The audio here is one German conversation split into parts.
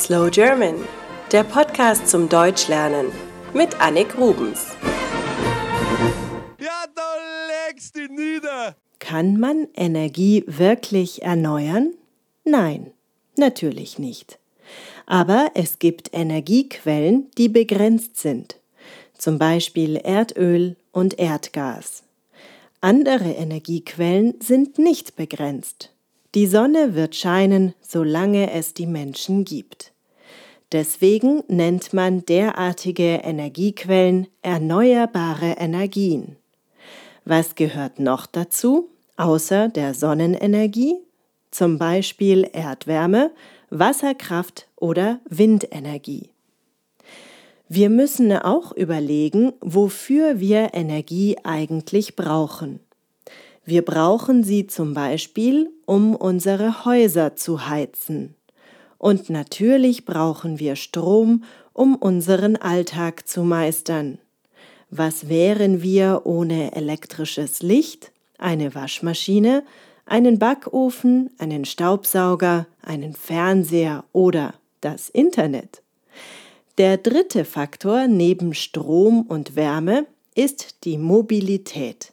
Slow German, der Podcast zum Deutschlernen mit Annik Rubens. Ja, da legst du nieder. Kann man Energie wirklich erneuern? Nein, natürlich nicht. Aber es gibt Energiequellen, die begrenzt sind, zum Beispiel Erdöl und Erdgas. Andere Energiequellen sind nicht begrenzt. Die Sonne wird scheinen, solange es die Menschen gibt. Deswegen nennt man derartige Energiequellen erneuerbare Energien. Was gehört noch dazu, außer der Sonnenenergie? Zum Beispiel Erdwärme, Wasserkraft oder Windenergie. Wir müssen auch überlegen, wofür wir Energie eigentlich brauchen. Wir brauchen sie zum Beispiel, um unsere Häuser zu heizen. Und natürlich brauchen wir Strom, um unseren Alltag zu meistern. Was wären wir ohne elektrisches Licht, eine Waschmaschine, einen Backofen, einen Staubsauger, einen Fernseher oder das Internet? Der dritte Faktor neben Strom und Wärme ist die Mobilität.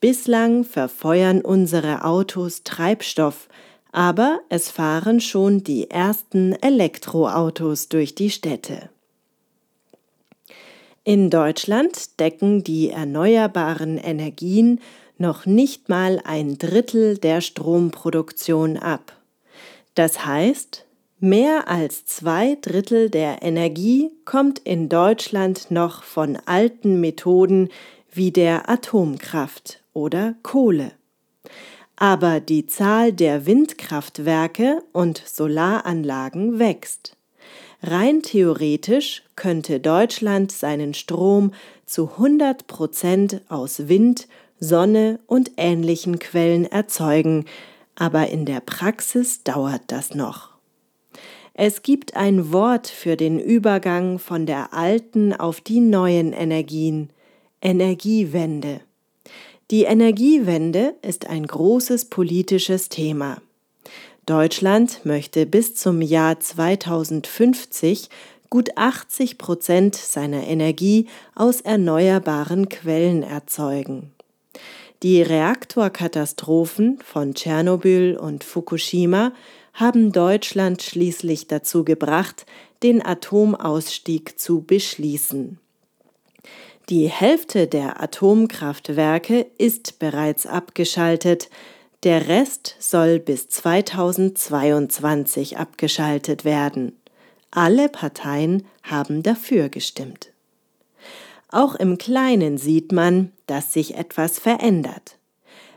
Bislang verfeuern unsere Autos Treibstoff, aber es fahren schon die ersten Elektroautos durch die Städte. In Deutschland decken die erneuerbaren Energien noch nicht mal ein Drittel der Stromproduktion ab. Das heißt, mehr als zwei Drittel der Energie kommt in Deutschland noch von alten Methoden wie der Atomkraft oder Kohle. Aber die Zahl der Windkraftwerke und Solaranlagen wächst. Rein theoretisch könnte Deutschland seinen Strom zu 100 Prozent aus Wind, Sonne und ähnlichen Quellen erzeugen, aber in der Praxis dauert das noch. Es gibt ein Wort für den Übergang von der alten auf die neuen Energien Energiewende. Die Energiewende ist ein großes politisches Thema. Deutschland möchte bis zum Jahr 2050 gut 80 Prozent seiner Energie aus erneuerbaren Quellen erzeugen. Die Reaktorkatastrophen von Tschernobyl und Fukushima haben Deutschland schließlich dazu gebracht, den Atomausstieg zu beschließen. Die Hälfte der Atomkraftwerke ist bereits abgeschaltet, der Rest soll bis 2022 abgeschaltet werden. Alle Parteien haben dafür gestimmt. Auch im Kleinen sieht man, dass sich etwas verändert.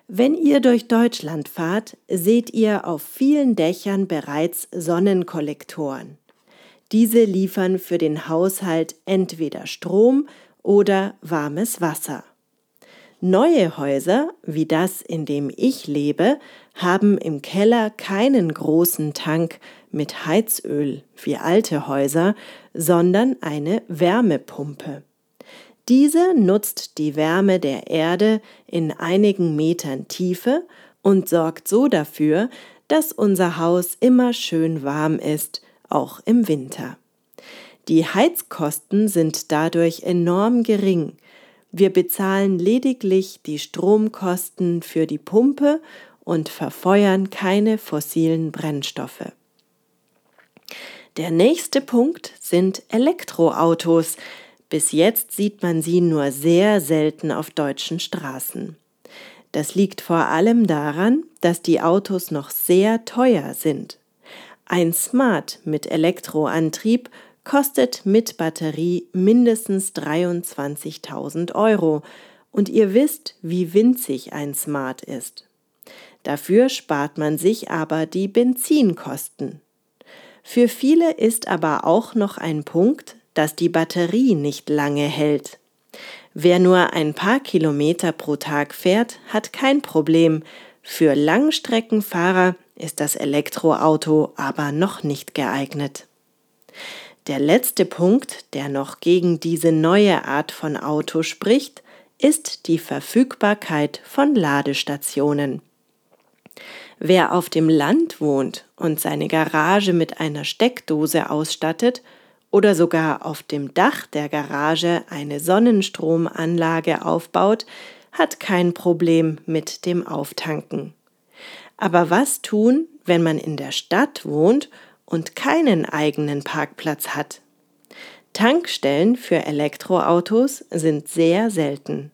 Wenn ihr durch Deutschland fahrt, seht ihr auf vielen Dächern bereits Sonnenkollektoren. Diese liefern für den Haushalt entweder Strom oder warmes Wasser. Neue Häuser, wie das, in dem ich lebe, haben im Keller keinen großen Tank mit Heizöl wie alte Häuser, sondern eine Wärmepumpe. Diese nutzt die Wärme der Erde in einigen Metern Tiefe und sorgt so dafür, dass unser Haus immer schön warm ist, auch im Winter. Die Heizkosten sind dadurch enorm gering. Wir bezahlen lediglich die Stromkosten für die Pumpe und verfeuern keine fossilen Brennstoffe. Der nächste Punkt sind Elektroautos. Bis jetzt sieht man sie nur sehr selten auf deutschen Straßen. Das liegt vor allem daran, dass die Autos noch sehr teuer sind. Ein Smart mit Elektroantrieb kostet mit Batterie mindestens 23.000 Euro und ihr wisst, wie winzig ein Smart ist. Dafür spart man sich aber die Benzinkosten. Für viele ist aber auch noch ein Punkt, dass die Batterie nicht lange hält. Wer nur ein paar Kilometer pro Tag fährt, hat kein Problem. Für Langstreckenfahrer ist das Elektroauto aber noch nicht geeignet. Der letzte Punkt, der noch gegen diese neue Art von Auto spricht, ist die Verfügbarkeit von Ladestationen. Wer auf dem Land wohnt und seine Garage mit einer Steckdose ausstattet oder sogar auf dem Dach der Garage eine Sonnenstromanlage aufbaut, hat kein Problem mit dem Auftanken. Aber was tun, wenn man in der Stadt wohnt und keinen eigenen Parkplatz hat? Tankstellen für Elektroautos sind sehr selten.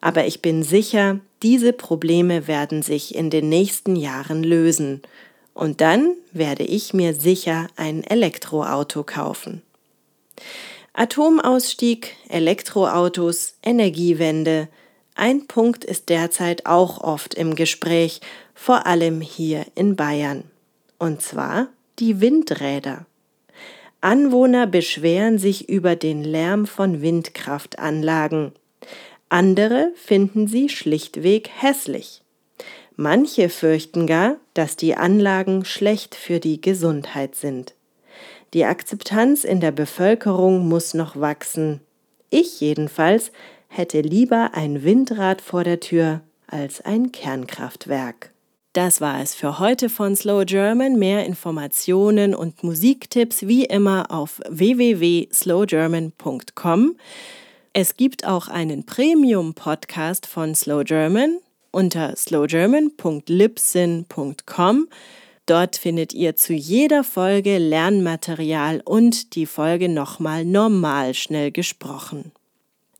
Aber ich bin sicher, diese Probleme werden sich in den nächsten Jahren lösen. Und dann werde ich mir sicher ein Elektroauto kaufen. Atomausstieg, Elektroautos, Energiewende. Ein Punkt ist derzeit auch oft im Gespräch, vor allem hier in Bayern. Und zwar die Windräder. Anwohner beschweren sich über den Lärm von Windkraftanlagen. Andere finden sie schlichtweg hässlich. Manche fürchten gar, dass die Anlagen schlecht für die Gesundheit sind. Die Akzeptanz in der Bevölkerung muss noch wachsen. Ich jedenfalls hätte lieber ein Windrad vor der Tür als ein Kernkraftwerk. Das war es für heute von Slow German. Mehr Informationen und Musiktipps wie immer auf www.slowgerman.com. Es gibt auch einen Premium-Podcast von Slow German unter slowgerman.libsyn.com. Dort findet ihr zu jeder Folge Lernmaterial und die Folge nochmal normal schnell gesprochen.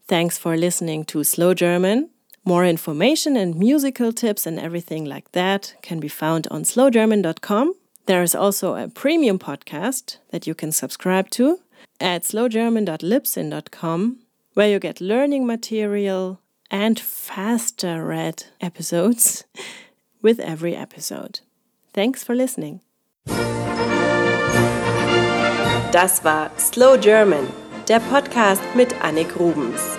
Thanks for listening to Slow German. More information and musical tips and everything like that can be found on slowgerman.com. There is also a premium podcast that you can subscribe to at slowgerman.libsyn.com where you get learning material and faster read episodes with every episode. Thanks for listening. Das war Slow German, der Podcast mit Annik Rubens.